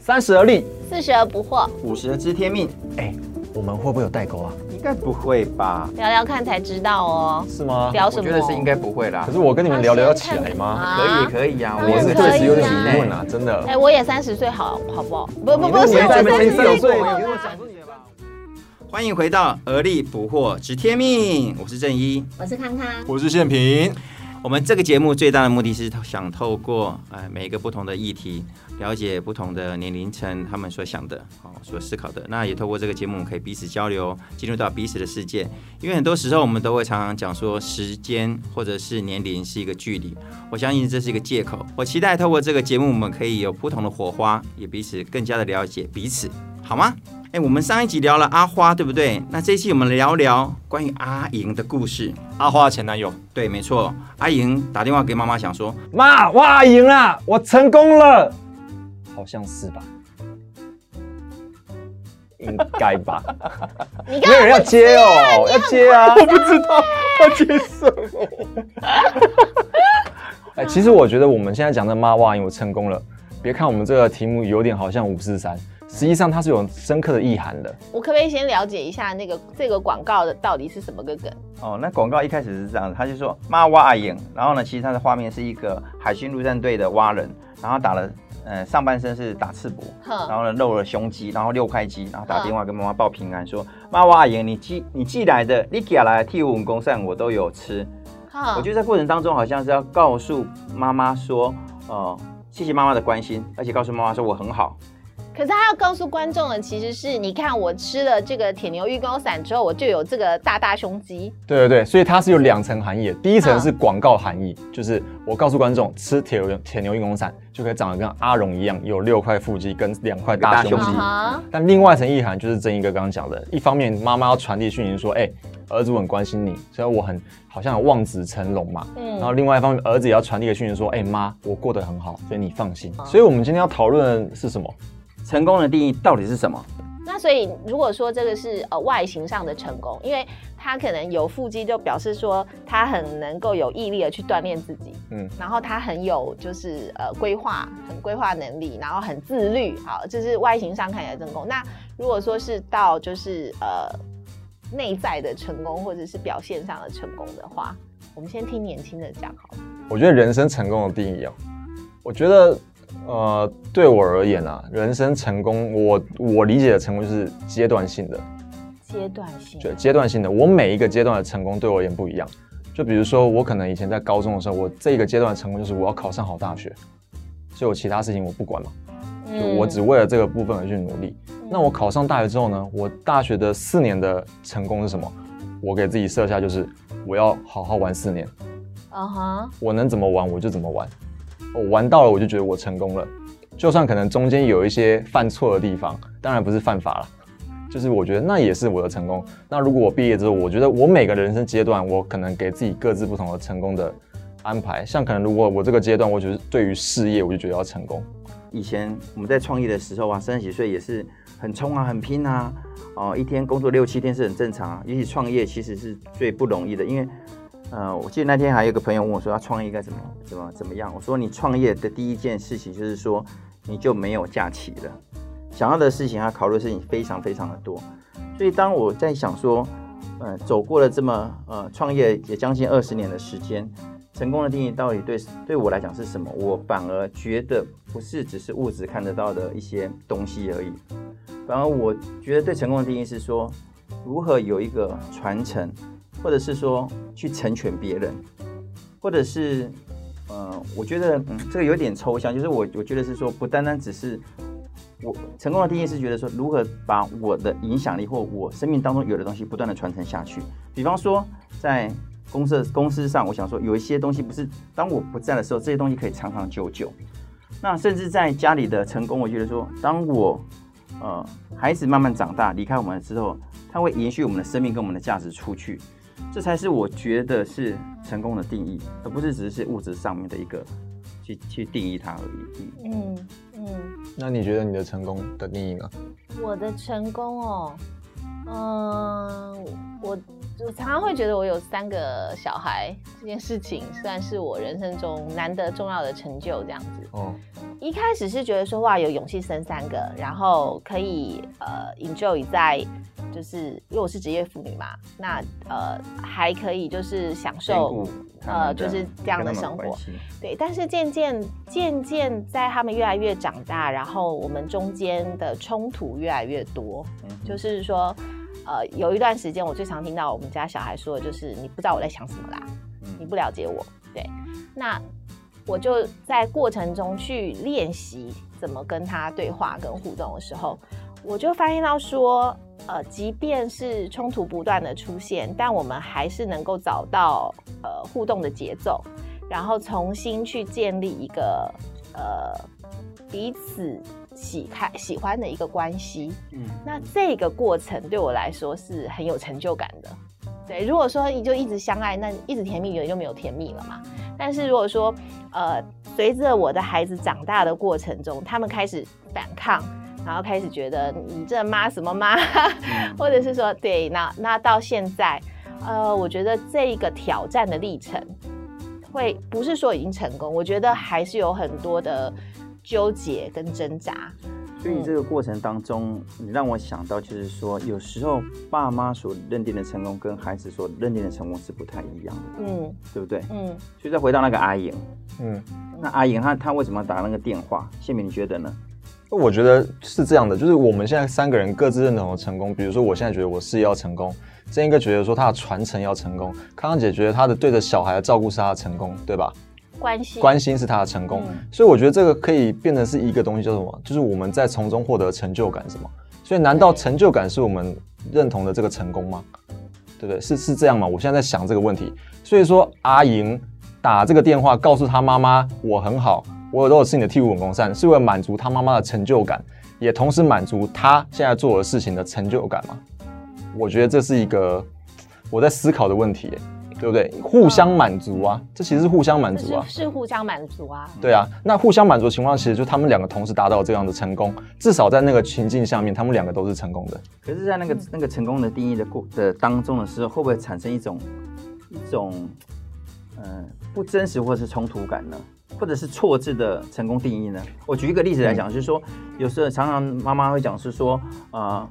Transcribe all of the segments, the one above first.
三十而立，四十而不惑，五十而知天命，哎，我们会不会有代沟啊？应该不会吧？聊聊看才知道哦。是吗？聊什么？我觉得是应该不会啦可。是我跟你们聊聊得起来吗？可以可以啊，我是确实有点啊疑问啊，真的。哎，我也三十岁，好好不好？不不不我三十岁。欢迎回到而立不惑知天命，我是正一。我是康康，我是宪平，我们这个节目最大的目的是想透过呃每一个不同的议题，了解不同的年龄层他们所想的哦，所思考的。那也透过这个节目，我们可以彼此交流，进入到彼此的世界。因为很多时候我们都会常常讲说，时间或者是年龄是一个距离。我相信这是一个借口。我期待透过这个节目，我们可以有不同的火花，也彼此更加的了解彼此，好吗？哎，我们上一集聊了阿花，对不对？那这一期我们聊聊关于阿莹的故事。阿花的前男友。对，没错，阿莹打电话给妈妈，想说妈，我赢了，我成功了，好像是吧？应该吧？没有人要接哦，要接啊！我不知道要接什么。哎，其实我觉得我们现在讲的妈哇赢，我成功了。别看我们这个题目有点好像五四三，实际上它是有深刻的意涵的。我可不可以先了解一下那个这个广告的到底是什么个梗？哦，那广告一开始是这样的，他就说妈挖阿莹，然后呢，其实他的画面是一个海军陆战队的蛙人，然后打了呃上半身是打赤膊，然哼，后呢露了胸肌，然后六块肌，然后打电话跟妈妈报平安说妈我阿莹，你寄你寄来的，你寄来的替我们公膳我都有吃。哼我觉得在过程当中好像是要告诉妈妈说，呃，谢谢妈妈的关心，而且告诉妈妈说我很好。可是他要告诉观众的其实是，你看我吃了这个铁牛玉钩散之后，我就有这个大大胸肌。对对对，所以它是有两层含义的。第一层是广告含义，就是我告诉观众吃铁牛铁牛运功散就可以长得跟阿荣一样，有六块腹肌跟两块大胸肌但另外一层意涵就是正一哥刚刚讲的，一方面妈妈要传递讯息说，哎、儿子我很关心你，所以我很好像望子成龙嘛。嗯然后另外一方面，儿子也要传递个讯息说，哎、妈，我过得很好，所以你放心。所以我们今天要讨论的是什么？成功的定义到底是什么？那所以如果说这个是呃外形上的成功，因为他可能有腹肌，就表示说他很能够有毅力的去锻炼自己，嗯，然后他很有就是呃规划，很规划能力，然后很自律，好，这是外形上看起来成功。那如果说是到就是呃内在的成功，或者是表现上的成功的话，我们先听年轻的讲好了。我觉得人生成功的定义哦，我觉得呃，对我而言啊，人生成功，我我理解的成功就是阶段性的，阶段性，对，阶段性的。我每一个阶段的成功对我而言不一样。就比如说，我可能以前在高中的时候，我这个阶段的成功就是我要考上好大学，所以我其他事情我不管嘛，就嗯我只为了这个部分而去努力。那我考上大学之后呢，我大学的四年的成功是什么？我给自己设下就是我要好好玩四年，啊哈，我能怎么玩我就怎么玩，我玩到了我就觉得我成功了。就算可能中间有一些犯错的地方，当然不是犯法了，就是我觉得那也是我的成功。那如果我毕业之后，我觉得我每个人生阶段，我可能给自己各自不同的成功的安排。像可能如果我这个阶段，我觉得对于事业，我就觉得要成功。以前我们在创业的时候啊，三十几岁也是很冲啊，很拼啊，哦，一天工作六七天是很正常啊。尤其创业其实是最不容易的，因为呃，我记得那天还有一个朋友问我说，他创业该怎么怎么怎么样？我说你创业的第一件事情就是说你就没有假期了，想要的事情啊，考虑的事情非常非常的多。所以当我在想说，呃，走过了这么呃创业也将近二十年的时间，成功的定义到底对对我来讲是什么？我反而觉得不是只是物质看得到的一些东西而已，反而我觉得对成功的定义是说，如何有一个传承，或者是说去成全别人，或者是呃，我觉得嗯，这个有点抽象，就是我我觉得是说，不单单只是我成功的定义是觉得说，如何把我的影响力或我生命当中有的东西不断的传承下去。比方说，在公司公司上，我想说有一些东西不是当我不在的时候，这些东西可以长长久久。那甚至在家里的成功，我觉得说，当我呃孩子慢慢长大离开我们之后，他会延续我们的生命跟我们的价值出去，这才是我觉得是成功的定义，而不是只是物质上面的一个去去定义它而已。嗯嗯，那你觉得你的成功的定义呢？我的成功哦，嗯，我我常常会觉得我有三个小孩这件事情，算是我人生中难得重要的成就，这样子。哦，一开始是觉得说哇，有勇气生三个，然后可以呃 enjoy 在，就是因为我是职业妇女嘛，那呃还可以就是享受呃就是这样的生活。对，但是渐渐渐渐在他们越来越长大，然后我们中间的冲突越来越多，就是说。呃，有一段时间，我最常听到我们家小孩说的就是“你不知道我在想什么啦，你不了解我”。对，那我就在过程中去练习怎么跟他对话跟互动的时候，我就发现到说，呃，即便是冲突不断的出现，但我们还是能够找到呃互动的节奏，然后重新去建立一个呃彼此。喜开喜欢的一个关系，嗯，那这个过程对我来说是很有成就感的。对，如果说你就一直相爱，那一直甜蜜，远就没有甜蜜了嘛。但是如果说，呃，随着我的孩子长大的过程中，他们开始反抗，然后开始觉得你这妈什么妈，或者是说，对，那那到现在，呃，我觉得这一个挑战的历程，会不是说已经成功，我觉得还是有很多的。纠结跟挣扎，所以这个过程当中，你让我想到，就是说，有时候爸妈所认定的成功，跟孩子所认定的成功是不太一样的，嗯，对不对？嗯，所以再回到那个阿莹，嗯，那阿莹她她为什么要打那个电话？谢敏，你觉得呢？我觉得是这样的，就是我们现在三个人各自认同的成功，比如说我现在觉得我事业要成功，这应该觉得说他的传承要成功，康康姐觉得他的对着小孩的照顾是他的成功，对吧？关心关心是他的成功，所以我觉得这个可以变成是一个东西，叫什么？就是我们在从中获得成就感，什么？所以难道成就感是我们认同的这个成功吗？对不对？是是这样吗？我现在在想这个问题。所以说，阿莹打这个电话告诉他妈妈我很好，我都有吃你的替补公善，是为了满足他妈妈的成就感，也同时满足他现在做的事情的成就感吗？我觉得这是一个我在思考的问题。对不对？互相满足啊，这其实是互相满足啊，是互相满足啊。对啊，那互相满足的情况，其实就他们两个同时达到这样的成功，至少在那个情境下面，他们两个都是成功的。可是，在那个那个成功的定义的过的当中的时候，会不会产生一种一种嗯不真实或者是冲突感呢？或者是错字的成功定义呢？我举一个例子来讲，就是说，有时候常常妈妈会讲是说，啊，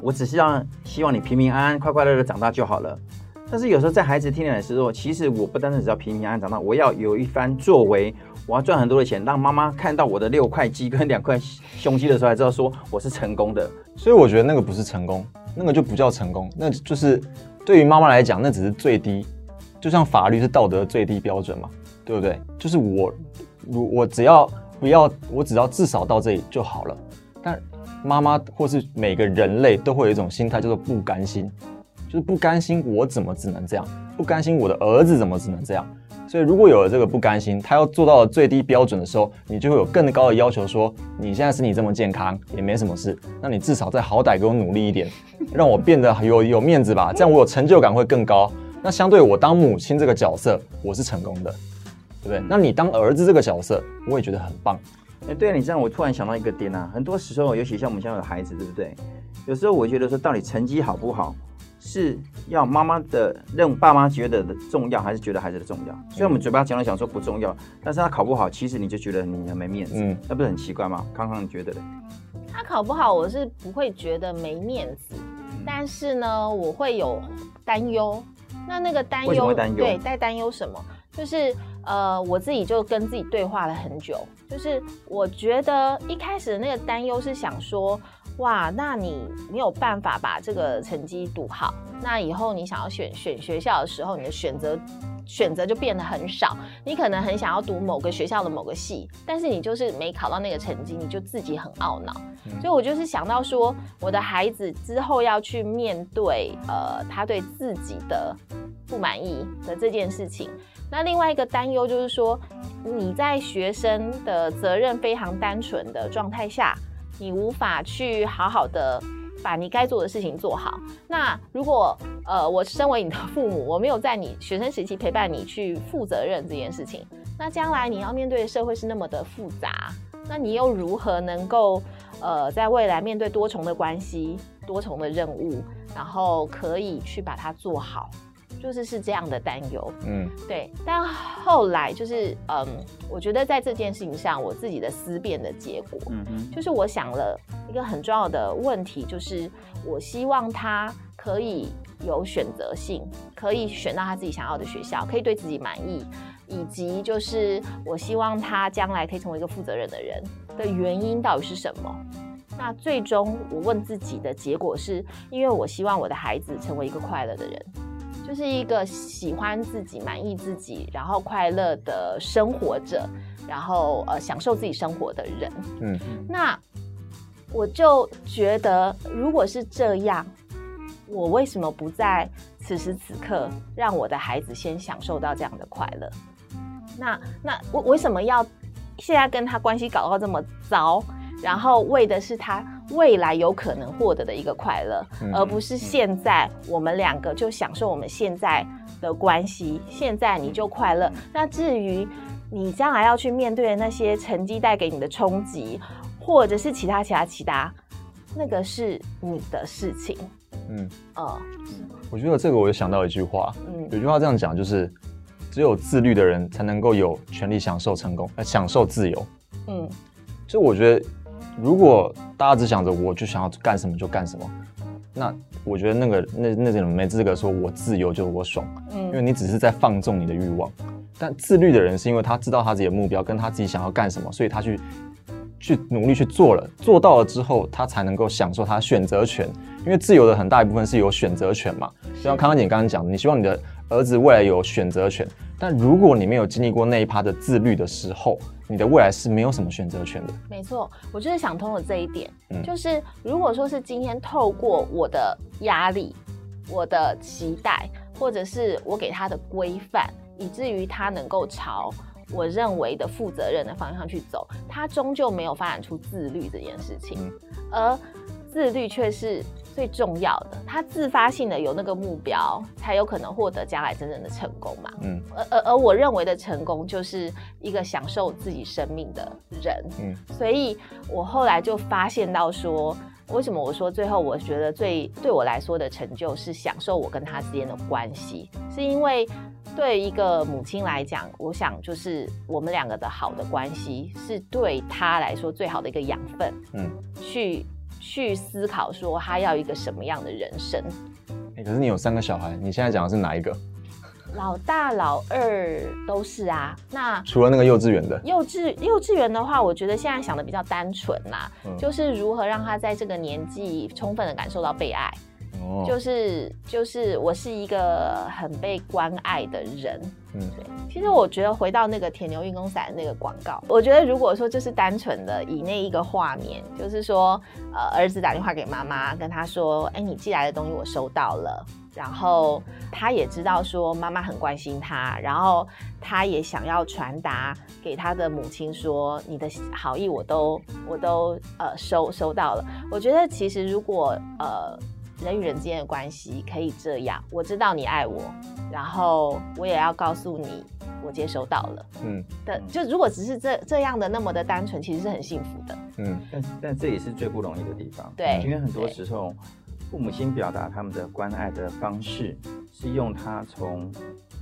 我只是让希望你平平安安、快快乐乐长大就好了。但是有时候在孩子听的时候，其实我不单单只要平平安安长大，我要有一番作为，我要赚很多的钱，让妈妈看到我的六块肌跟两块胸肌的时候，才知道说我是成功的。所以我觉得那个不是成功，那个就不叫成功，那就是对于妈妈来讲，那只是最低，就像法律是道德最低标准嘛，对不对？就是我，我我只要不要，我只要至少到这里就好了。但妈妈或是每个人类都会有一种心态，叫做不甘心。就是不甘心，我怎么只能这样？不甘心，我的儿子怎么只能这样？所以，如果有了这个不甘心，他要做到了最低标准的时候，你就会有更高的要求，说你现在身体这么健康，也没什么事，那你至少再好歹给我努力一点，让我变得有有面子吧，这样我有成就感会更高。那相对我当母亲这个角色，我是成功的，对不对？那你当儿子这个角色，我也觉得很棒。哎，对啊，你这样我突然想到一个点啊，很多时候，尤其像我们家有孩子，对不对？有时候我觉得说，到底成绩好不好？是要妈妈的认爸妈觉得的重要，还是觉得孩子的重要？虽然我们嘴巴讲了讲说不重要，但是他考不好，其实你就觉得你很没面子，嗯，那不是很奇怪吗？康康你觉得嘞？他考不好，我是不会觉得没面子，但是呢，我会有担忧。那那个担忧，对，在担忧什么？就是呃，我自己就跟自己对话了很久，就是我觉得一开始的那个担忧是想说。哇，那你没有办法把这个成绩读好，那以后你想要选选学校的时候，你的选择选择就变得很少。你可能很想要读某个学校的某个系，但是你就是没考到那个成绩，你就自己很懊恼。所以我就是想到说，我的孩子之后要去面对呃他对自己的不满意的这件事情。那另外一个担忧就是说，你在学生的责任非常单纯的状态下。你无法去好好的把你该做的事情做好。那如果呃，我身为你的父母，我没有在你学生时期陪伴你去负责任这件事情，那将来你要面对的社会是那么的复杂，那你又如何能够呃，在未来面对多重的关系？多重的任务，然后可以去把它做好，就是是这样的担忧。嗯对，但后来就是，嗯，我觉得在这件事情上，我自己的思辨的结果，嗯哼，就是我想了一个很重要的问题，就是我希望他可以有选择性，可以选到他自己想要的学校，可以对自己满意，以及就是我希望他将来可以成为一个负责任的人的原因到底是什么？那最终我问自己的结果是，因为我希望我的孩子成为一个快乐的人，就是一个喜欢自己、满意自己，然后快乐的生活着，然后呃享受自己生活的人。嗯那我就觉得，如果是这样，我为什么不在此时此刻让我的孩子先享受到这样的快乐？那那我为什么要现在跟他关系搞到这么糟？然后为的是他未来有可能获得的一个快乐，嗯而不是现在我们两个就享受我们现在的关系，现在你就快乐。那至于你将来要去面对的那些成绩带给你的冲击，或者是其他其他其他，那个是你的事情。嗯，哦，我觉得这个我就想到一句话，嗯有句话这样讲，就是只有自律的人才能够有权利享受成功，呃，享受自由。嗯所以我觉得，如果大家只想着我就想要干什么就干什么，那我觉得那个那那种没资格说我自由就是我爽，嗯。因为嗯你只是在放纵你的欲望。但自律的人是因为他知道他自己的目标跟他自己想要干什么，所以他去去努力去做了，做到了之后，他才能够享受他选择权。因为自由的很大一部分是有选择权嘛，就像康康姐刚刚讲的，你希望你的儿子未来有选择权，但如果你没有经历过那一趴的自律的时候，你的未来是没有什么选择权的。没错，我就是想通了这一点，嗯就是如果说是今天透过我的压力、我的期待，或者是我给他的规范，以至于他能够朝我认为的负责任的方向去走，他终究没有发展出自律这件事情，嗯而自律却是最重要的。他自发性的有那个目标，才有可能获得将来真正的成功嘛。嗯而而而我认为的成功，就是一个享受自己生命的人。嗯所以我后来就发现到说，为什么我说最后我觉得最对我来说的成就是享受我跟他之间的关系，是因为对一个母亲来讲，我想就是我们两个的好的关系是对他来说最好的一个养分，嗯。去去思考说他要一个什么样的人生。欸可是你有三个小孩，你现在讲的是哪一个？老大、老二都是啊，那除了那个幼稚园的，幼稚幼稚园的话，我觉得现在想的比较单纯啦，嗯就是如何让他在这个年纪充分的感受到被爱，哦就是就是我是一个很被关爱的人。嗯对，其实我觉得回到那个铁牛运动伞那个广告，我觉得如果说就是单纯的以那一个画面，就是说呃儿子打电话给妈妈，跟他说，哎，你寄来的东西我收到了。然后他也知道说妈妈很关心他，然后他也想要传达给他的母亲说你的好意我都我都呃收收到了。我觉得其实如果呃人与人之间的关系可以这样，我知道你爱我，然后我也要告诉你我接收到了嗯的。就如果只是这这样的那么的单纯，其实是很幸福的。嗯但但这也是最不容易的地方。对因为很多时候，父母亲表达他们的关爱的方式，是用他从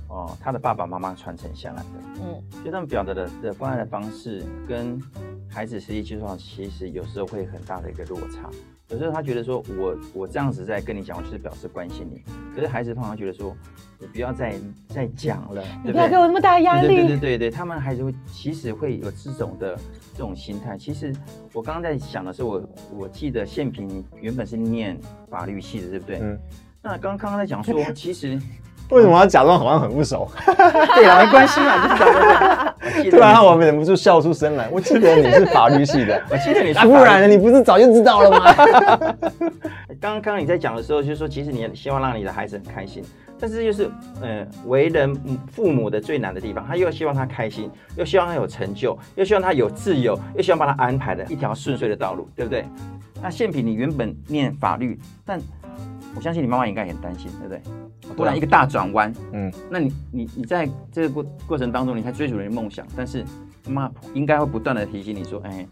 哦他的爸爸妈妈传承下来的。嗯，所以他们表达的的关爱的方式，跟孩子实际接触上，其实有时候会很大的一个落差。有时候他觉得说我我这样子在跟你讲，我就是表示关心你。可是孩子通常觉得说，你不要再再讲了，你不要给我那么大的压力对对力。对对对，他们孩子会其实会有这种的这种心态。其实我刚刚在想的是，我我记得宪平原本是念法律系的，对不对？嗯，那刚刚刚在讲说，其实为什么要假装好像很不熟？对啊，没关系嘛，就是这样？突然我忍不住笑出声来。我记得你是法律系的，我记得你是啊不然呢？你不是早就知道了吗？刚刚你在讲的时候，就是说，其实你也希望让你的孩子很开心，但是就是，呃，为人母父母的最难的地方，他又希望他开心，又希望他有成就，又希望他有自由，又希望帮他安排的一条顺遂的道路，对不对？那宪平，你原本念法律，但我相信你妈妈应该很担心，对不对？突然一个大转弯，嗯，那你你你在这个过过程当中，你还追逐你的梦想，但是妈妈应该会不断的提醒你说，哎，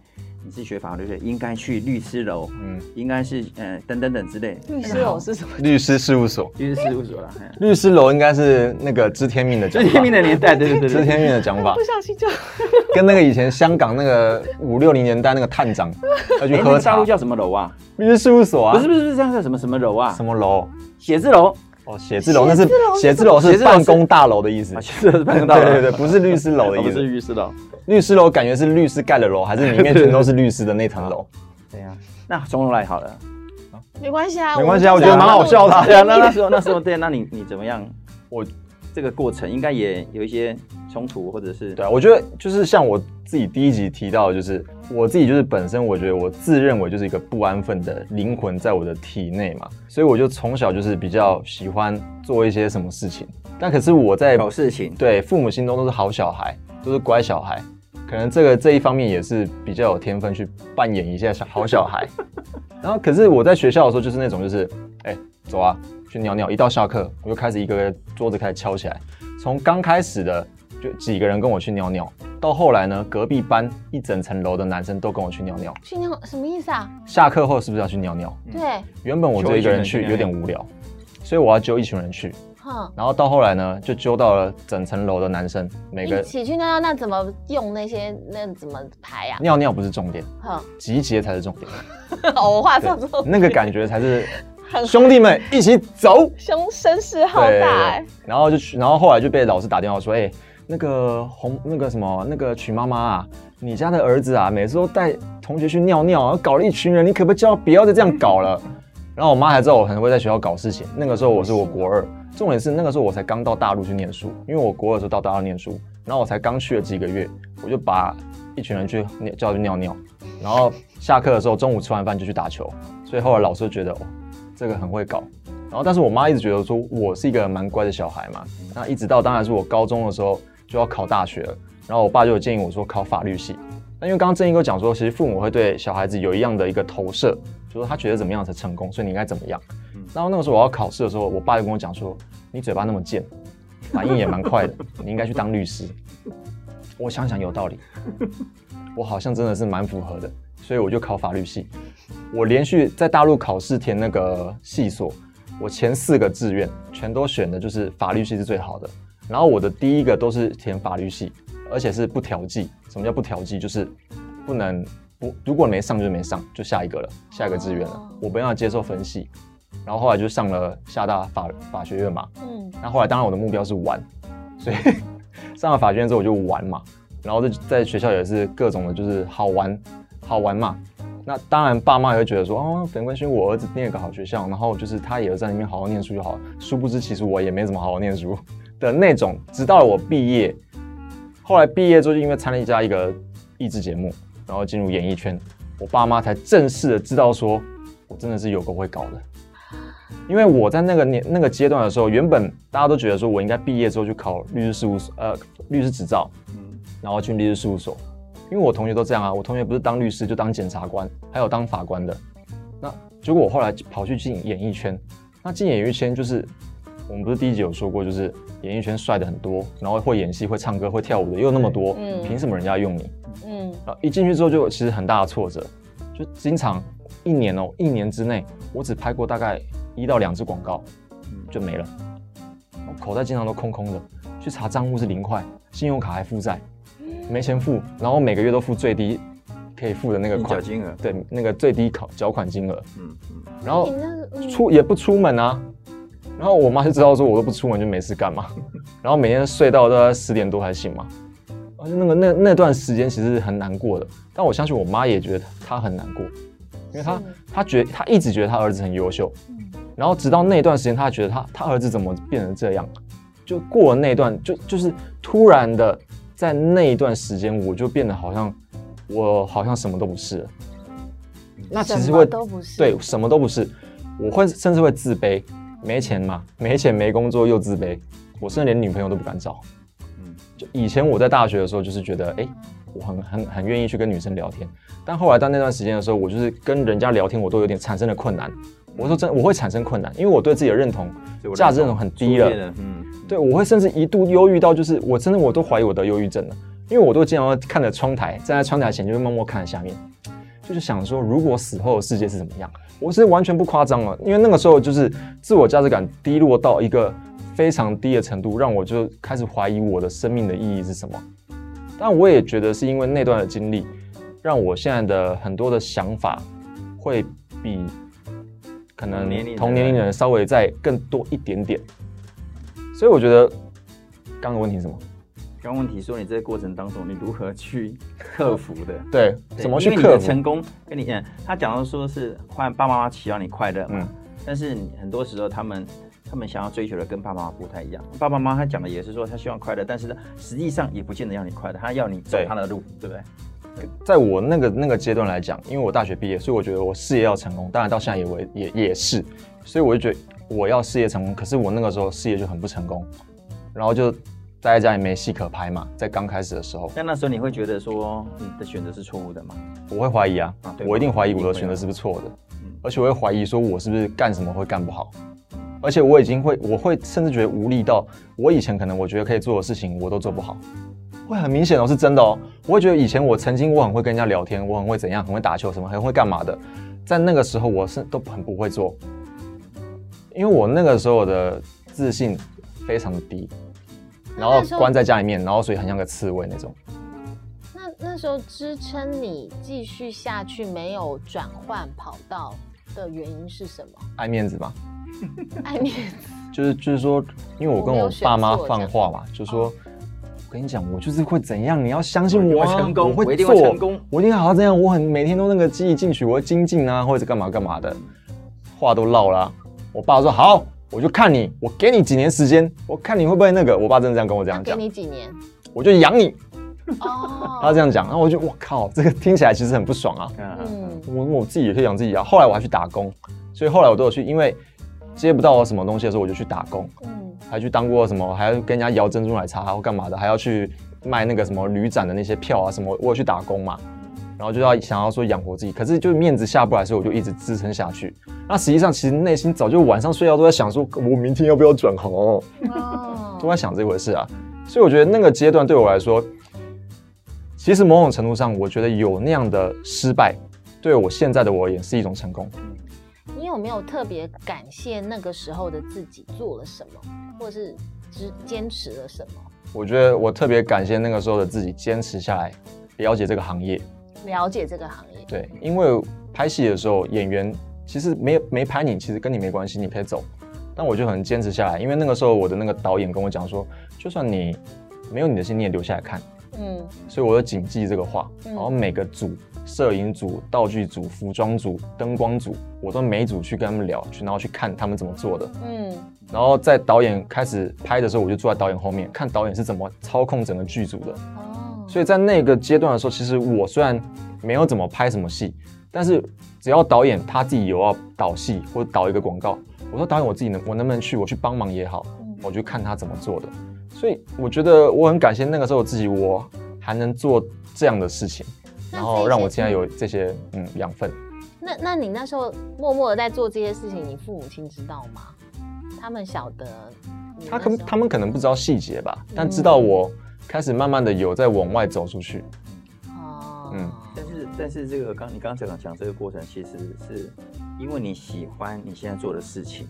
你是学法律的，应该去律师楼，嗯，应该是呃等等等之类。律师楼是什么？律师事务所，律师事务所啦，嘿律师楼应该是那个知天命的讲法，知天命的年代，对对对对，知天命的讲法。不，小心就 跟那个以前香港那个五六零年代那个探长要去哎，那喝茶。个大陆，叫什么楼啊？律师事务所啊，不是不是不是这样叫什么什么楼啊？什？么楼？写字楼哦，写字楼那是写字楼是办公大楼的意思啊，。写字楼是办公大楼，对对对，不是律师楼的哦不是。律师楼。律师楼感觉是律师盖的楼，还是里面全都是律师的那层楼？对呀，那从头来好了。没关系啊，没关系啊我觉得蛮好笑的啊对啊，那那时候那时候对，那你你怎么样？我这个过程应该也有一些冲突，或者是对啊，我觉得就是像我自己第一集提到的，就是我自己就是本身我觉得我自认为就是一个不安分的灵魂在我的体内嘛，所以我就从小就是比较喜欢做一些什么事情，但可是我在搞事情。对父母心中都是好小孩，都是乖小孩，可能这个这一方面也是比较有天分去扮演一下小好小孩。然后可是我在学校的时候就是那种就是，哎、走啊，去尿尿。一到下课，我就开始一个个桌子开始敲起来。从刚开始的就几个人跟我去尿尿，到后来呢，隔壁班一整层楼的男生都跟我去尿尿。去尿什么意思啊？下课后是不是要去尿尿？对，原本我就一个人去有点无聊，所以我要揪一群人去。哼，然后到后来呢，就揪到了整层楼的男生，每个一起去尿尿，那怎么用那些那怎么排啊？尿尿不是重点，哼，集结才是重点。哦我话说错，那个感觉才是 兄弟们一起走。凶声势浩大哎。然后就去，然后后来就被老师打电话说，哎、那个红那个什么那个曲妈妈啊，你家的儿子啊，每次都带同学去尿尿，搞了一群人，你可不可以叫不要再这样搞了？然后我妈还知道我可能会在学校搞事情。那个时候我是我国二，重点是那个时候我才刚到大陆去念书，因为我国二的时候到大陆念书，然后我才刚去了几个月，我就把一群人去叫去尿尿，然后下课的时候中午吃完饭就去打球，所以后来老师觉得哦，这个很会搞。然后，但是我妈一直觉得说我是一个蛮乖的小孩嘛。那一直到当然是我高中的时候就要考大学了，然后我爸就有建议我说考法律系。那因为刚刚正义哥讲说，其实父母会对小孩子有一样的一个投射，就说他觉得怎么样才成功，所以你应该怎么样。然后那个时候我要考试的时候，我爸就跟我讲说，你嘴巴那么贱，反应也蛮快的，你应该去当律师。我想想有道理，我好像真的是蛮符合的，所以我就考法律系。我连续在大陆考试填那个系所，我前四个志愿全都选的就是法律系是最好的。然后我的第一个都是填法律系，而且是不调剂。什么叫不调剂？就是不能不如果没上就没上，就下一个了，下一个志愿了哦。我不要接受分系。然后后来就上了厦大法法学院嘛。嗯，那后来当然我的目标是玩，所以 上了法学院之后我就玩嘛。然后在在学校也是各种的，就是好玩，好玩嘛。那当然，爸妈也会觉得说，哦，等关心我儿子念一个好学校，然后就是他也在那边好好念书就好了。殊不知，其实我也没怎么好好念书的那种。直到我毕业，后来毕业之后，就因为参加一个益智节目，然后进入演艺圈，我爸妈才正式的知道说，我真的是有够会搞的。因为我在那个年那个阶段的时候，原本大家都觉得说我应该毕业之后去考律师事务所，呃，律师执照，嗯然后去律师事务所。因为我同学都这样啊，我同学不是当律师就当检察官，还有当法官的。那结果我后来跑去进演艺圈，那进演艺圈就是我们不是第一集有说过，就是演艺圈帅的很多，然后会演戏、会唱歌、会跳舞的又那么多，嗯。凭什么人家用你？嗯，然后一进去之后就其实很大的挫折，就经常一年哦，一年之内我只拍过大概一到两支广告，就没了，口袋经常都空空的，去查账户是零块，信用卡还负债，没钱付，然后每个月都付最低可以付的那个款，金额，对，那个最低考缴款金额，嗯嗯，然后出也不出门啊。然后我妈就知道说我都不出门就没事干嘛，然后每天睡到大概十点多才醒嘛。而且那个那那段时间其实是很难过的，但我相信我妈也觉得她很难过，因为她是。她觉她一直觉得她儿子很优秀，然后直到那段时间，她觉得她她儿子怎么变成这样，就过了那段就就是突然的在那一段时间，我就变得好像我好像什么都不是了。那其实会都不是。对，什么都不是，我会甚至会自卑，没钱嘛，没钱没工作又自卑，我甚至连女朋友都不敢找。嗯就以前我在大学的时候，就是觉得，哎、我很很很愿意去跟女生聊天，但后来到那段时间的时候，我就是跟人家聊天，我都有点产生了困难。我说真，我会产生困难，因为我对自己的认同价值认同很低了嗯，对，我会甚至一度忧郁到，就是我真的我都怀疑我得忧郁症了，因为我都经常看着窗台，站在窗台前就会默默看着下面，就是想说，如果死后的世界是怎么样？我是完全不夸张了，因为那个时候就是自我价值感低落到一个非常低的程度，让我就开始怀疑我的生命的意义是什么。但我也觉得是因为那段的经历，让我现在的很多的想法会比可能同年龄的人稍微再更多一点点。所以我觉得刚刚的问题是什么？刚问题说你这个过程当中，你如何去克服的？对，对怎么去因为你克服？的成功？跟你讲，他讲到说是换爸爸妈妈期望你快乐嘛，嗯但是你很多时候他们他们想要追求的跟爸爸妈妈不太一样。爸爸妈妈他讲的也是说他希望快乐，但是呢，实际上也不见得要你快乐，他要你走他的路，对不对？在我那个那个阶段来讲，因为我大学毕业，所以我觉得我事业要成功，当然到现在也为也也是，所以我就觉得我要事业成功，可是我那个时候事业就很不成功，然后就待在家里没戏可拍嘛，在刚开始的时候，但那时候你会觉得说你的选择是错误的吗？我会怀疑啊，啊我一定怀疑我的选择是不是错的，嗯。而且我会怀疑说我是不是干什么会干不好，而且我已经会，我会甚至觉得无力到我以前可能我觉得可以做的事情我都做不好，会很明显哦，是真的哦，我会觉得以前我曾经我很会跟人家聊天，我很会怎样，很会打球什么，很会干嘛的，在那个时候我是都很不会做，因为我那个时候的自信非常的低，然后关在家里面，然后所以很像个刺猬那种。那那时候支撑你继续下去没有转换跑道的原因是什么？爱面子吧，爱面子。就是就是说，因为我跟我爸妈放话嘛，就说，我跟你讲，我就是会怎样，你要相信我、啊，我一定会成功我会我一定会做成功我一定好好这样，我很每天都那个积极进取，我会精进啊，或者干嘛干嘛的，话都唠啦、我爸说好，我就看你，我给你几年时间，我看你会不会那个。我爸真的这样跟我这样讲，你几年？我就养你。哦，他这样讲，然后我就我靠，这个听起来其实很不爽啊。嗯，嗯，我我自己也可以养自己啊。后来我还去打工，所以后来我都有去，因为接不到什么东西的时候，我就去打工。嗯，还去当过什么，还要跟人家摇珍珠奶茶或干嘛的，还要去卖那个什么旅展的那些票啊什么，我有去打工嘛，然后就要想要说养活自己，可是就面子下不来，所以我就一直支撑下去。那实际上其实内心早就晚上睡觉都在想说，我明天要不要转行哦，哦 都在想这回事啊。所以我觉得那个阶段对我来说，其实某种程度上，我觉得有那样的失败，对我现在的我而言是一种成功。你有没有特别感谢那个时候的自己做了什么，或是只坚持了什么？我觉得我特别感谢那个时候的自己坚持下来，了解这个行业。了解这个行业，对，因为拍戏的时候，演员其实没没拍你，其实跟你没关系，你可以走。但我就很坚持下来，因为那个时候我的那个导演跟我讲说，就算你没有你的戏，你也留下来看。嗯所以我就谨记这个话，嗯然后每个组，摄影组、道具组、服装组、灯光组，我都每一组去跟他们聊，去然后去看他们怎么做的。嗯然后在导演开始拍的时候，我就坐在导演后面，看导演是怎么操控整个剧组的。哦，所以在那个阶段的时候，其实我虽然没有怎么拍什么戏，但是只要导演他自己有要导戏或者导一个广告，我说导演我自己能我能不能去，我去帮忙也好，嗯我就看他怎么做的。所以我觉得我很感谢那个时候自己，我还能做这样的事情，然后让我现在有这些嗯养分。那那你那时候默默的在做这些事情，你父母亲知道吗？他们晓得他可他们可能不知道细节吧，但知道我开始慢慢的有在往外走出去。哦，嗯但是但是这个刚你刚刚讲讲这个过程，其实是因为你喜欢你现在做的事情，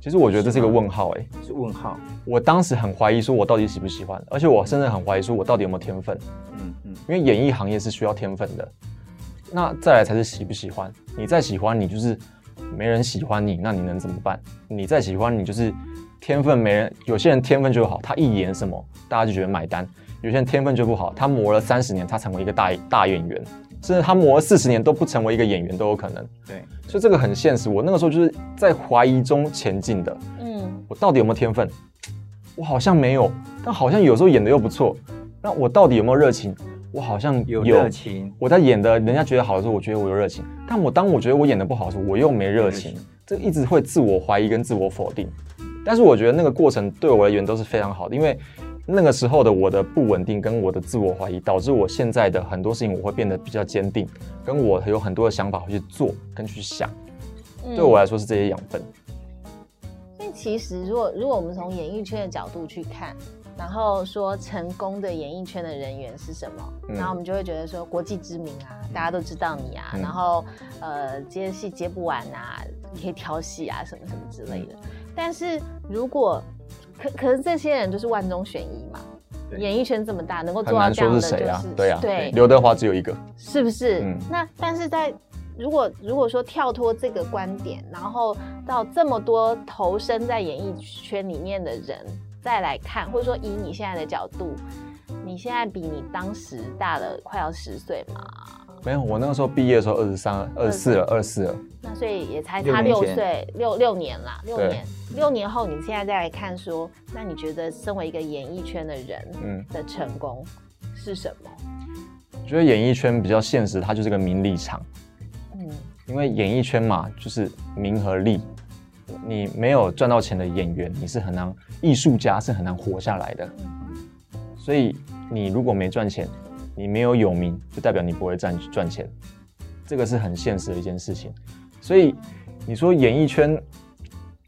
其实我觉得这是一个问号哎、是问号。我当时很怀疑说我到底喜不喜欢，而且我甚至很怀疑说我到底有没有天分。嗯嗯，因为演艺行业是需要天分的。那再来才是喜不喜欢。你再喜欢，你就是没人喜欢你，那你能怎么办？你再喜欢，你就是天分没人。有些人天分就好，他一演什么，大家就觉得买单；有些人天分就不好，他磨了三十年，他成为一个大大演员，甚至他磨了四十年都不成为一个演员都有可能。对，所以这个很现实。我那个时候就是在怀疑中前进的。嗯我到底有没有天分？我好像没有，但好像有时候演的又不错。那我到底有没有热情？我好像有热情，我在演的，人家觉得好的时候，我觉得我有热情；但我当我觉得我演的不好的时候，我又没热情没热情。这一直会自我怀疑跟自我否定。但是我觉得那个过程对我而言都是非常好的，因为那个时候的我的不稳定跟我的自我怀疑，导致我现在的很多事情我会变得比较坚定，跟我有很多的想法会去做跟去想。嗯对我来说是这些养分。所以其实，如果如果我们从演艺圈的角度去看，然后说成功的演艺圈的人员是什么，嗯然后我们就会觉得说国际知名啊，大家都知道你啊，嗯然后呃接戏接不完啊，你可以挑戏啊什么什么之类的。但是如果可可是这些人就是万中选一嘛，演艺圈这么大，能够做到这样的就是谁啊，对啊，对，刘德华只有一个，是不是？嗯那但是在如果如果说跳脱这个观点，然后到这么多投身在演艺圈里面的人再来看，或者说以你现在的角度，你现在比你当时大了快要十岁嘛？没有，我那个时候毕业的时候二十三、二十四了，二十四了，那所以也才差六岁，六六年啦，六年，六年后你现在再来看说，那你觉得身为一个演艺圈的人嗯，的成功是什么？我觉得演艺圈比较现实，它就是个名利场。嗯，因为演艺圈嘛，就是名和利，你没有赚到钱的演员，你是很难，艺术家是很难活下来的。所以你如果没赚钱，你没有有名，就代表你不会赚赚钱，这个是很现实的一件事情。所以你说演艺圈，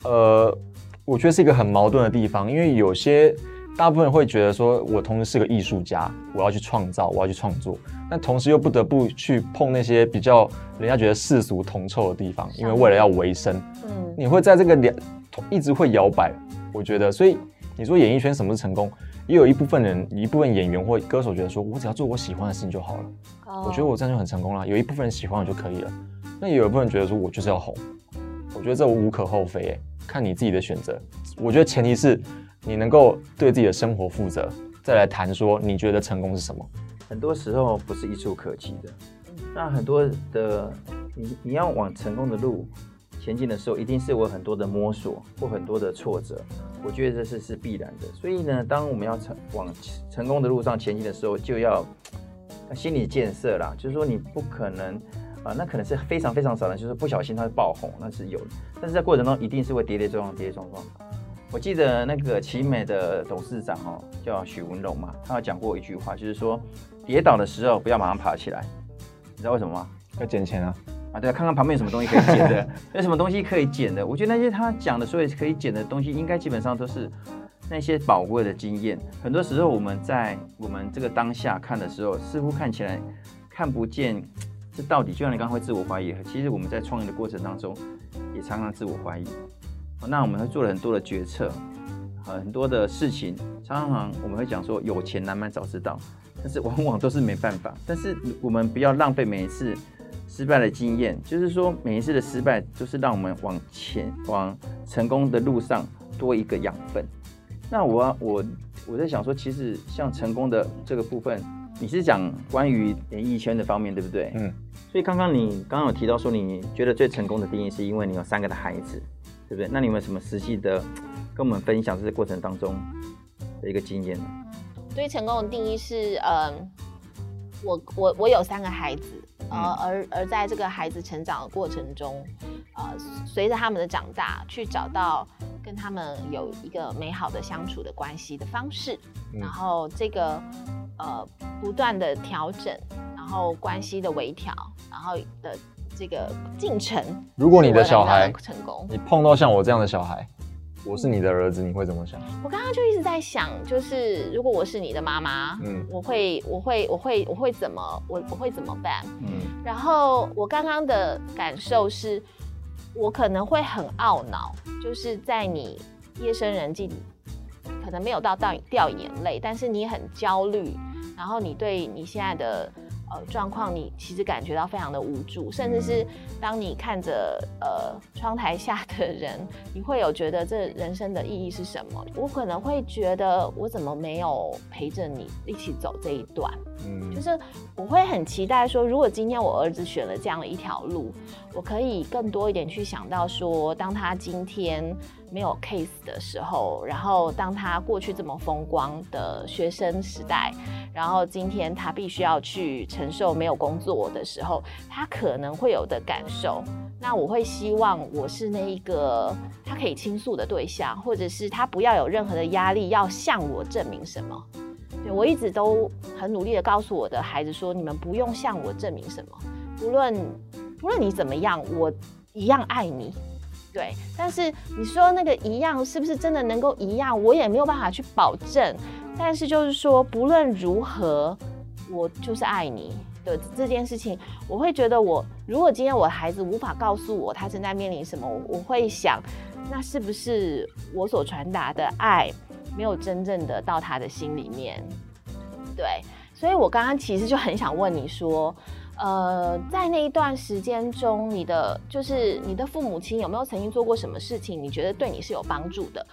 呃，我觉得是一个很矛盾的地方，因为有些大部分人会觉得说，我同时是个艺术家，我要去创造，我要去创作，但同时又不得不去碰那些比较人家觉得世俗铜臭的地方，因为为了要维生，嗯，你会在这个两一直会摇摆。我觉得，所以你说演艺圈什么是成功，也有一部分人、一部分演员或歌手觉得说，我只要做我喜欢的事情就好了。我觉得哦我这样就很成功了。有一部分人喜欢我就可以了，那也有一部分人觉得说我就是要红。我觉得这无可厚非，哎，看你自己的选择。我觉得前提是你能够对自己的生活负责，再来谈说你觉得成功是什么。很多时候不是一触可及的。那很多的你你要往成功的路前进的时候，一定是有很多的摸索或很多的挫折。我觉得这是是必然的。所以呢，当我们要成往成功的路上前进的时候，就要心理建设啦，就是说你不可能。啊，那可能是非常非常少的，就是不小心它会爆红，那是有的。但是在过程中一定是会跌跌撞撞，跌跌撞撞。我记得那个奇美的董事长哦，叫许文龙嘛，他有讲过一句话，就是说跌倒的时候不要马上爬起来，你知道为什么吗？要捡钱啊，啊，对啊，看看旁边有什么东西可以捡的，有什么东西可以捡的。我觉得那些他讲的所有可以捡的东西，应该基本上都是那些宝贵的经验。很多时候我们在我们这个当下看的时候，似乎看起来看不见这到底，就像你刚刚会自我怀疑，其实我们在创业的过程当中也常常自我怀疑。哦那我们会做了很多的决策，很多的事情，常常我们会讲说有钱难买早知道，但是往往都是没办法。但是我们不要浪费每一次失败的经验，就是说每一次的失败，就是让我们往前往成功的路上多一个养分。那我要我我在想说，其实像成功的这个部分，你是讲关于演艺圈的方面，对不对？嗯，所以刚刚你刚刚有提到说，你觉得最成功的定义是因为你有三个的孩子，对不对？那你有没有什么实际的跟我们分享这个过程当中的一个经验呢？对成功的定义是，嗯，我我我有三个孩子，呃，嗯而而在这个孩子成长的过程中，呃，随着他们的长大，去找到跟他们有一个美好的相处的关系的方式，嗯然后这个呃不断的调整，然后关系的微调，然后的这个进程。如果你的小孩成功，你碰到像我这样的小孩，我是你的儿子，你会怎么想？我刚刚就一直在想，就是如果我是你的妈妈，嗯我会我会我会我会怎么我我会怎么办？嗯然后我刚刚的感受是，我可能会很懊恼，就是在你夜深人静，可能没有到到掉眼泪，但是你很焦虑，然后你对你现在的呃状况，你其实感觉到非常的无助，甚至是当你看着呃窗台下的人，你会有觉得这人生的意义是什么？我可能会觉得我怎么没有陪着你一起走这一段？就嗯是我会很期待说，如果今天我儿子选了这样的一条路，我可以更多一点去想到说，当他今天没有 case 的时候，然后当他过去这么风光的学生时代，然后今天他必须要去承受没有工作的时候，他可能会有的感受。那我会希望我是那一个他可以倾诉的对象，或者是他不要有任何的压力，要向我证明什么。对我一直都很努力的告诉我的孩子说，你们不用向我证明什么，无论无论你怎么样，我一样爱你。对，但是你说那个一样是不是真的能够一样，我也没有办法去保证。但是就是说，不论如何，我就是爱你的这件事情，我会觉得我如果今天我的孩子无法告诉我他正在面临什么，我会想，那是不是我所传达的爱没有真正的到他的心里面？对，所以我刚刚其实就很想问你说。呃，在那一段时间中，你的就是你的父母亲有没有曾经做过什么事情？你觉得对你是有帮助的，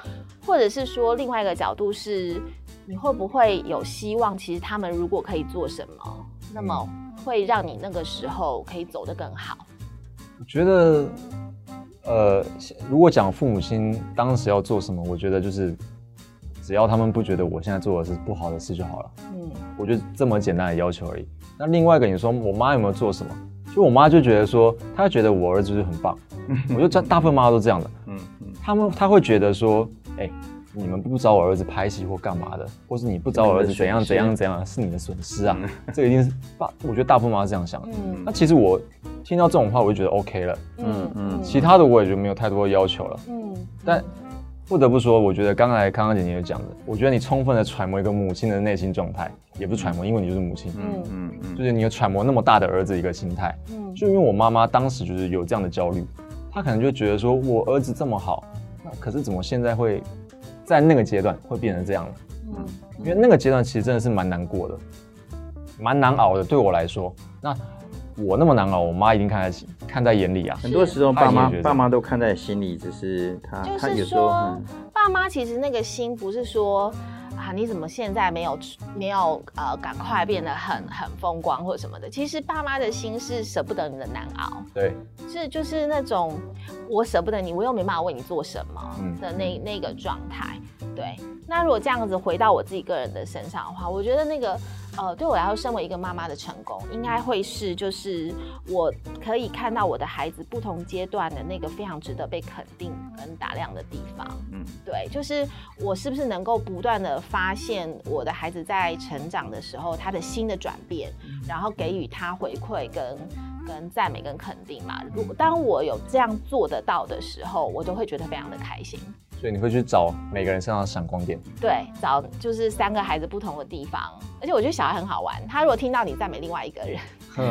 或者是说另外一个角度是，你会不会有希望？其实他们如果可以做什么，那么会让你那个时候可以走得更好。我觉得，呃，如果讲父母亲当时要做什么，我觉得就是只要他们不觉得我现在做的是不好的事就好了。嗯，我觉得这么简单的要求而已。那另外一个，你说我妈有没有做什么？就我妈就觉得说，她觉得我儿子就是很棒。我觉得 大部分妈妈都这样的。嗯嗯，他们他会觉得说，哎，你们不找我儿子拍戏或干嘛的，或是你不找我儿子怎样怎样怎样，是你的损失啊。这一定是爸，我觉得大部分妈妈是这样想的。那其实我听到这种话，我就觉得 OK 了。嗯嗯，其他的我也就没有太多要求了。嗯，但。不得不说，我觉得刚才康康姐姐讲的，我觉得你充分的揣摩一个母亲的内心状态，也不是揣摩，因为你就是母亲，嗯嗯嗯，就是你有揣摩那么大的儿子一个心态，嗯，就因为我妈妈当时就是有这样的焦虑，她可能就觉得说我儿子这么好，那可是怎么现在会在那个阶段会变成这样了？嗯，因为那个阶段其实真的是蛮难过的，蛮难熬的，对我来说，那。我那么难熬，我妈一定看在起，看在眼里啊。很多时候，爸妈爸妈都看在心里，只是他他有时候，爸妈其实那个心不是说啊，你怎么现在没有没有呃，赶快变得很很风光或者什么的。其实爸妈的心是舍不得你的难熬，对，是就是那种我舍不得你，我又没办法为你做什么的那那个状态。对，那如果这样子回到我自己个人的身上的话，我觉得那个。呃，对我来说，身为一个妈妈的成功，应该会是就是我可以看到我的孩子不同阶段的那个非常值得被肯定跟打量的地方。嗯，对，就是我是不是能够不断的发现我的孩子在成长的时候他的新的转变，然后给予他回馈跟跟赞美跟肯定嘛？如果当我有这样做得到的时候，我都会觉得非常的开心。所以你会去找每个人身上的闪光点，对，找就是三个孩子不同的地方。而且我觉得小孩很好玩，他如果听到你赞美另外一个人，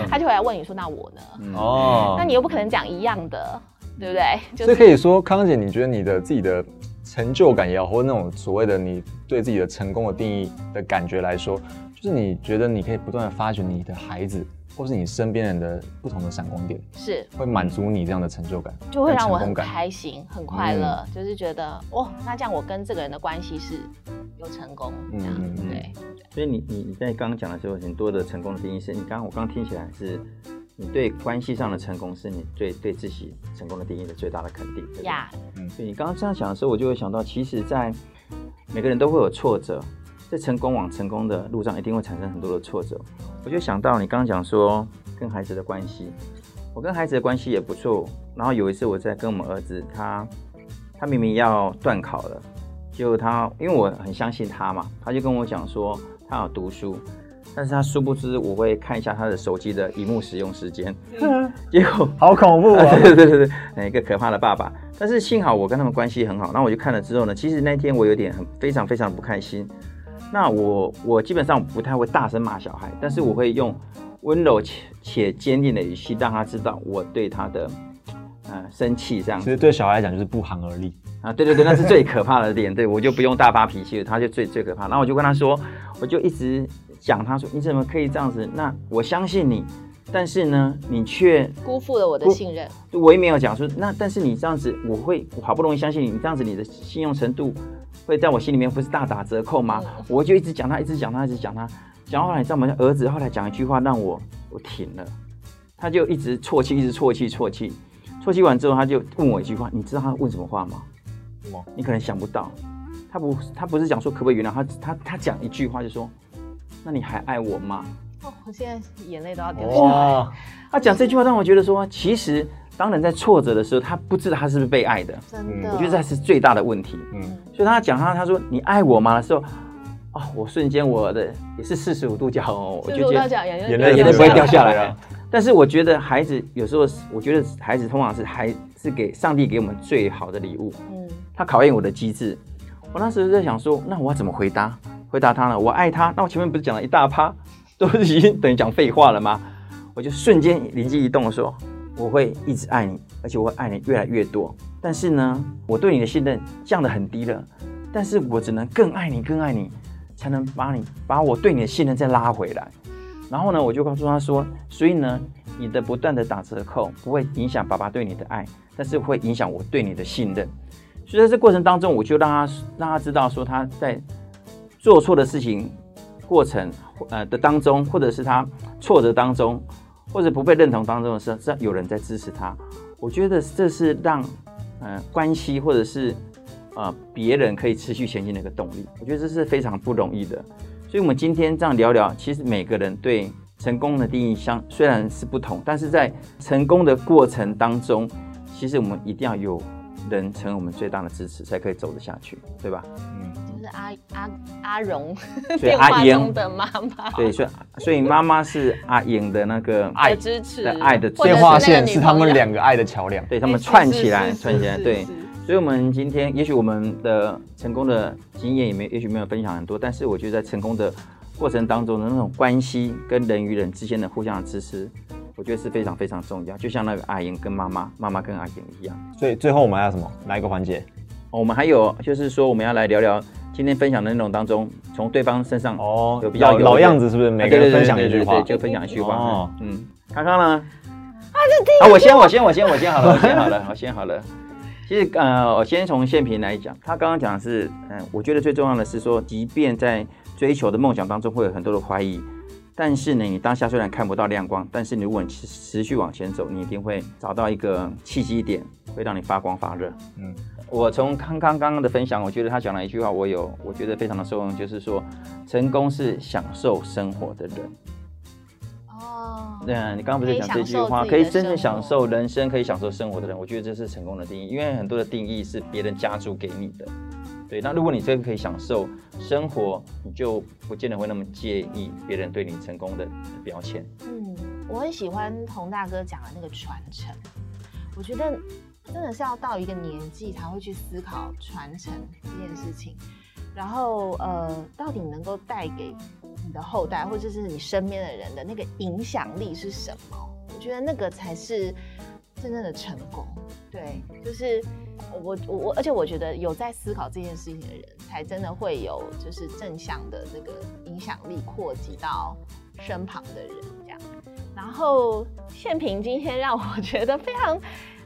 他就会来问你说：“那我呢？”哦，那你又不可能讲一样的，对不对？所以可以说，康姐，你觉得你的自己的成就感也好，或者那种所谓的你对自己的成功的定义的感觉来说，就是你觉得你可以不断的发掘你的孩子。或是你身边人的不同的闪光点，是会满足你这样的成就感，就会让我很开心、很快乐，就是觉得哦，那这样我跟这个人的关系是有成功，这样对。所以你你你在刚刚讲的时候，很多的成功的定义是你刚刚我刚刚听起来是，你对关系上的成功是你对对自己成功的定义的最大的肯定。呀，嗯，所以你刚刚这样讲的时候，我就会想到，其实，在每个人都会有挫折。在成功往成功的路上，一定会产生很多的挫折。我就想到你刚刚讲说跟孩子的关系，我跟孩子的关系也不错。然后有一次我在跟我们儿子，他他明明要断考了，就他因为我很相信他嘛，他就跟我讲说他要读书，但是他殊不知我会看一下他的手机的荧幕使用时间，结果好恐怖啊！对对对对，一个可怕的爸爸。但是幸好我跟他们关系很好，那我就看了之后呢，其实那天我有点很非常非常不开心。那我我基本上不太会大声骂小孩，但是我会用温柔且且坚定的语气让他知道我对他的呃生气这样。其实对小孩来讲就是不寒而栗啊，对对对，那是最可怕的 点。对我就不用大发脾气了，他就最最可怕。然后我就跟他说，我就一直讲，他说你怎么可以这样子？那我相信你，但是呢，你却辜负了我的信任。我也没有讲说那，但是你这样子，我会我好不容易相信你，你这样子你的信用程度。会在我心里面不是大打折扣吗？我就一直讲他，一直讲他，一直讲他。讲后来，你知道吗？儿子后来讲一句话让我我停了，他就一直啜泣，一直啜泣，啜泣，啜泣完之后，他就问我一句话，你知道他问什么话吗？什么？你可能想不到，他不，他不是讲说可不可以原谅他，他他讲一句话就说，那你还爱我吗？哦，我现在眼泪都要掉下来。他讲这句话让我觉得说，其实。当人在挫折的时候，他不知道他是不是被爱的，真的，我觉得这是最大的问题。嗯，所以他讲他他说你爱我吗的时候，哦，我瞬间我的也是四十五度角哦，我就觉得眼泪眼泪不会掉下来了。但是我觉得孩子有时候，我觉得孩子通常是还是给上帝给我们最好的礼物。嗯他考验我的机智。我那时候在想说，那我要怎么回答？回答他呢？我爱他。那我前面不是讲了一大趴，都已经等于讲废话了吗？我就瞬间灵机一动说，我会一直爱你，而且我会爱你越来越多。但是呢，我对你的信任降得很低了。但是我只能更爱你，更爱你，才能把你把我对你的信任再拉回来。然后呢，我就告诉他说，所以呢，你的不断的打折扣不会影响爸爸对你的爱，但是会影响我对你的信任。所以在这过程当中，我就让他让他知道说他在做错的事情过程呃的当中，或者是他挫折当中，或者不被认同当中的时候，是有人在支持他。我觉得这是让呃关系或者是呃别人可以持续前进的一个动力。我觉得这是非常不容易的。所以，我们今天这样聊聊，其实每个人对成功的定义相虽然是不同，但是在成功的过程当中，其实我们一定要有人成为我们最大的支持，才可以走得下去，对吧？嗯是阿阿阿荣所以 电话阿英中的妈妈对，所以所以妈妈是阿英的那个爱的支持的爱的电话线是他们两个爱的桥梁。对他们串起来，串起来，对。所以，我们今天也许我们的成功的经验也没，也许没有分享很多，但是我觉得在成功的过程当中的那种关系跟人与人之间的互相的支持，我觉得是非常非常重要。就像那个阿英跟妈妈，妈妈跟阿英一样。所以最后我们还有什么？哪一个环节？哦我们还有就是说，我们要来聊聊今天分享的内容当中，从对方身上哦有比较有老老样子是不是？每个人分享一句话就分享一句话。哦嗯，康康呢？啊，我先，我先，我先，我先好了，我先好了，我先好了。其实，呃，我先从现平来讲，他刚刚讲的是，嗯、我觉得最重要的是说，即便在追求的梦想当中会有很多的怀疑，但是呢，你当下虽然看不到亮光，但是你如果你持持续往前走，你一定会找到一个契机点，会让你发光发热。嗯，我从刚刚刚刚的分享，我觉得他讲了一句话，我有我觉得非常的受用，就是说，成功是享受生活的人。哦，对啊，你刚刚不是讲这句话，可以真正享受人生，可以享受生活的人，我觉得这是成功的定义。因为很多的定义是别人加注给你的。对，那如果你真的可以享受生活，你就不见得会那么介意别人对你成功的标签。嗯，我很喜欢洪大哥讲的那个传承，我觉得真的是要到一个年纪才会去思考传承这件事情，然后呃，到底能够带给你的后代或者是你身边的人的那个影响力是什么？我觉得那个才是真正的成功。对，就是我我我，而且我觉得有在思考这件事情的人，才真的会有就是正向的这个影响力扩及到身旁的人这样。然后宪平今天让我 觉得非常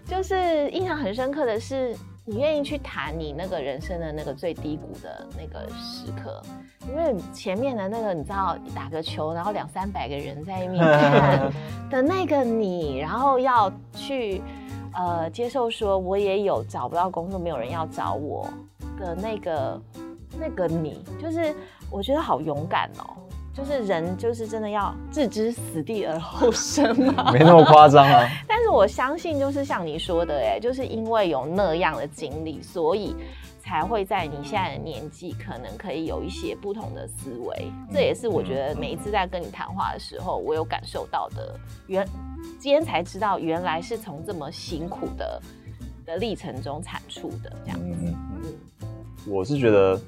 就是印象很深刻的是，你愿意去谈你那个人生的那个最低谷的那个时刻，因为前面的那个你知道打个球，然后两三百个人在那边看 的那个你，然后要去呃接受说我也有找不到工作，没有人要找我的那个那个你，就是我觉得好勇敢哦。就是人，就是真的要置之死地而后生嘛。没那么夸张啊。但是我相信，就是像你说的，哎，就是因为有那样的经历，所以才会在你现在的年纪，可能可以有一些不同的思维。这也是我觉得每一次在跟你谈话的时候，我有感受到的。原今天才知道，原来是从这么辛苦的的历程中产出的，这样。嗯嗯，我是觉得，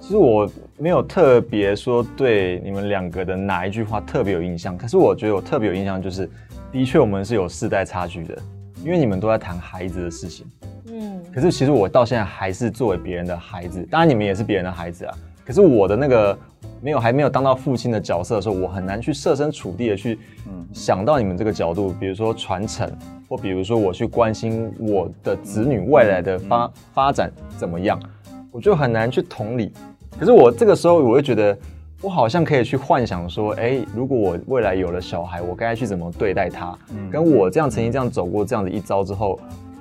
其实我没有特别说对你们两个的哪一句话特别有印象，可是我觉得我特别有印象，就是的确我们是有世代差距的，因为你们都在谈孩子的事情，嗯可是其实我到现在还是作为别人的孩子，当然你们也是别人的孩子啊。可是我的那个没有还没有当到父亲的角色的时候，我很难去设身处地的去想到你们这个角度，比如说传承，或比如说我去关心我的子女未来的发发展怎么样，我就很难去同理。可是我这个时候，我会觉得我好像可以去幻想说，哎，如果我未来有了小孩，我该去怎么对待他？跟我这样曾经这样走过这样子一遭之后，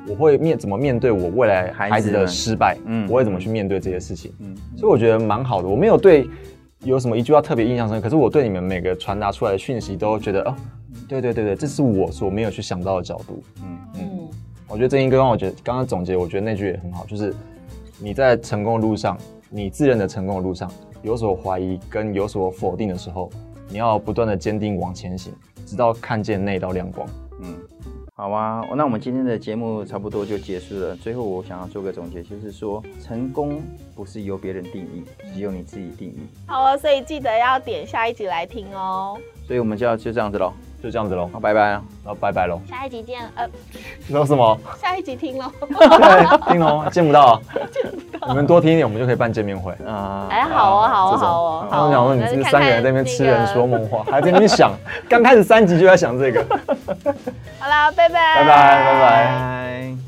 我会面怎么面对我未来孩子的失败？嗯我会怎么去面对这些事情？嗯所以我觉得蛮好的。我没有对有什么一句话特别印象深刻，可是我对你们每个传达出来的讯息都觉得哦，对对对对，这是我所没有去想到的角度。嗯嗯我觉得正英哥让我觉得刚刚总结，我觉得那句也很好，就是你在成功的路上，你自认的成功的路上有所怀疑跟有所否定的时候，你要不断的坚定往前行，直到看见那道亮光。嗯，好啊，那我们今天的节目差不多就结束了。最后我想要做个总结，就是说成功不是由别人定义，只有你自己定义。好啊，所以记得要点下一集来听哦。所以我们就要就这样子喽，就这样子喽，那，拜拜啊。那拜拜喽。下一集见，呃，说什么？下一集听喽。对，听哦，见不到，见不到你们多听一点，我们就可以办见面会。啊、哎，好哦，好哦，好哦，然后讲说你这三个人在那边痴人那个说梦话，还在那边想，刚开始三集就在想这个。好啦，拜拜，拜拜拜拜拜。